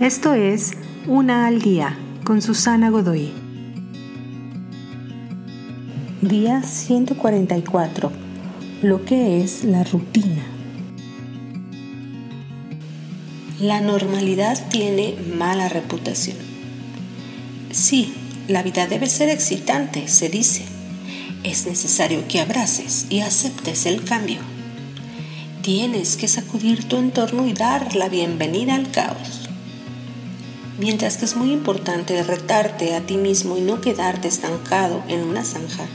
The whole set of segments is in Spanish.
Esto es Una al Día con Susana Godoy. Día 144. Lo que es la rutina. La normalidad tiene mala reputación. Sí, la vida debe ser excitante, se dice. Es necesario que abraces y aceptes el cambio. Tienes que sacudir tu entorno y dar la bienvenida al caos. Mientras que es muy importante retarte a ti mismo y no quedarte estancado en una zanja,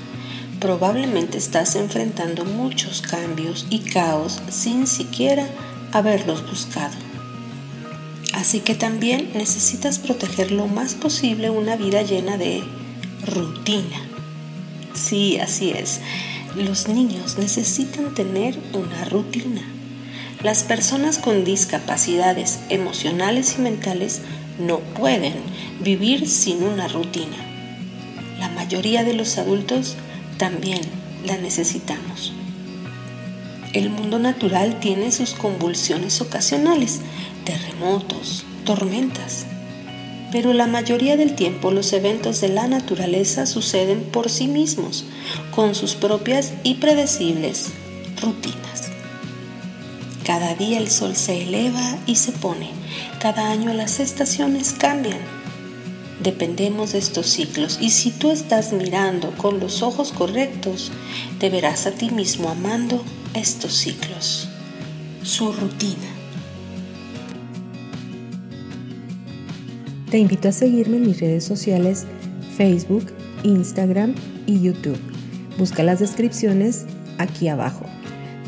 probablemente estás enfrentando muchos cambios y caos sin siquiera haberlos buscado. Así que también necesitas proteger lo más posible una vida llena de rutina. Sí, así es. Los niños necesitan tener una rutina. Las personas con discapacidades emocionales y mentales no pueden vivir sin una rutina. La mayoría de los adultos también la necesitamos. El mundo natural tiene sus convulsiones ocasionales, terremotos, tormentas, pero la mayoría del tiempo los eventos de la naturaleza suceden por sí mismos, con sus propias y predecibles rutinas. Cada día el sol se eleva y se pone, cada año las estaciones cambian. Dependemos de estos ciclos y si tú estás mirando con los ojos correctos, te verás a ti mismo amando estos ciclos, su rutina. Te invito a seguirme en mis redes sociales Facebook, Instagram y YouTube. Busca las descripciones aquí abajo.